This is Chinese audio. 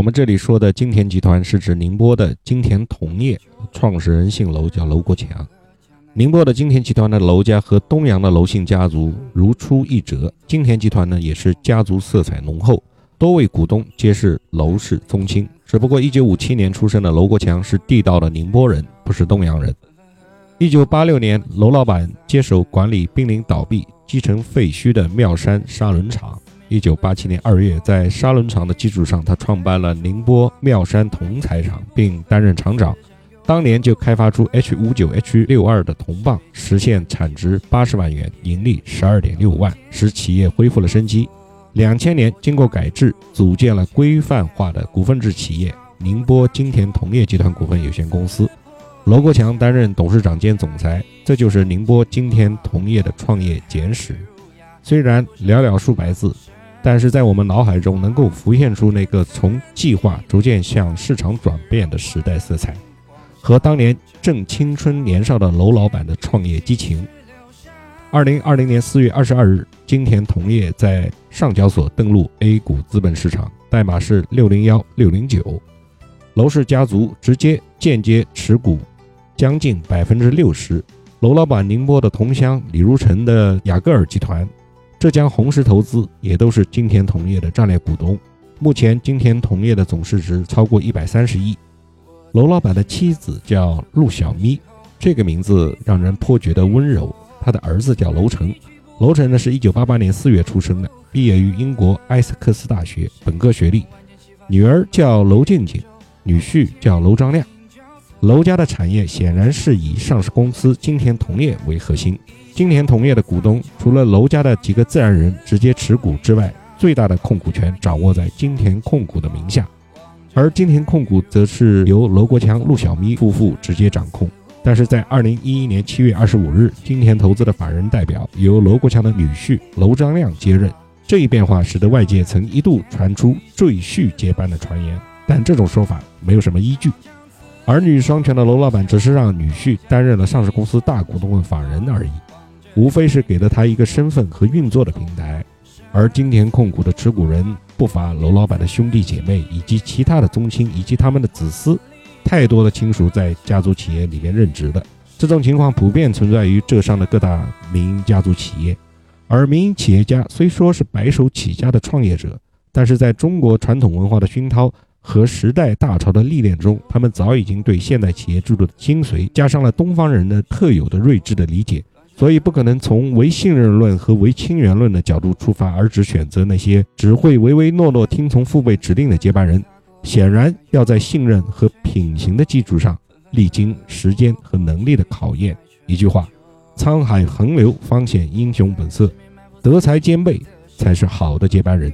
我们这里说的金田集团是指宁波的金田铜业，创始人姓楼，叫楼国强。宁波的金田集团的楼家和东阳的楼姓家族如出一辙，金田集团呢也是家族色彩浓厚，多位股东皆是楼氏宗亲。只不过1957年出生的楼国强是地道的宁波人，不是东阳人。1986年，楼老板接手管理濒临倒闭、积成废墟的妙山砂轮厂。一九八七年二月，在砂轮厂的基础上，他创办了宁波妙山铜材厂，并担任厂长。当年就开发出 H 五九 H 六二的铜棒，实现产值八十万元，盈利十二点六万，使企业恢复了生机。两千年，经过改制，组建了规范化的股份制企业——宁波金田铜业集团股份有限公司。罗国强担任董事长兼总裁，这就是宁波金田铜业的创业简史。虽然寥寥数百字。但是在我们脑海中能够浮现出那个从计划逐渐向市场转变的时代色彩，和当年正青春年少的楼老板的创业激情。二零二零年四月二十二日，金田铜业在上交所登陆 A 股资本市场，代码是六零幺六零九。楼氏家族直接、间接持股将近百分之六十。楼老板宁波的同乡李如成的雅戈尔集团。浙江红石投资也都是金田铜业的战略股东。目前，金田铜业的总市值超过一百三十亿。楼老板的妻子叫陆小咪，这个名字让人颇觉得温柔。他的儿子叫楼成，楼成呢是一九八八年四月出生的，毕业于英国埃塞克斯大学，本科学历。女儿叫楼静静，女婿叫楼张亮。楼家的产业显然是以上市公司金田铜业为核心。金田铜业的股东除了楼家的几个自然人直接持股之外，最大的控股权掌握在金田控股的名下，而金田控股则是由楼国强、陆小咪夫妇直接掌控。但是在二零一一年七月二十五日，金田投资的法人代表由楼国强的女婿楼张亮接任，这一变化使得外界曾一度传出赘婿接班的传言，但这种说法没有什么依据。儿女双全的楼老板只是让女婿担任了上市公司大股东的法人而已。无非是给了他一个身份和运作的平台，而金田控股的持股人不乏楼老板的兄弟姐妹以及其他的宗亲以及他们的子嗣，太多的亲属在家族企业里面任职的。这种情况普遍存在于浙商的各大民营家族企业，而民营企业家虽说是白手起家的创业者，但是在中国传统文化的熏陶和时代大潮的历练中，他们早已经对现代企业制度的精髓加上了东方人的特有的睿智的理解。所以不可能从唯信任论和唯亲缘论的角度出发，而只选择那些只会唯唯诺诺、听从父辈指令的接班人。显然，要在信任和品行的基础上，历经时间和能力的考验。一句话：沧海横流方显英雄本色，德才兼备才是好的接班人。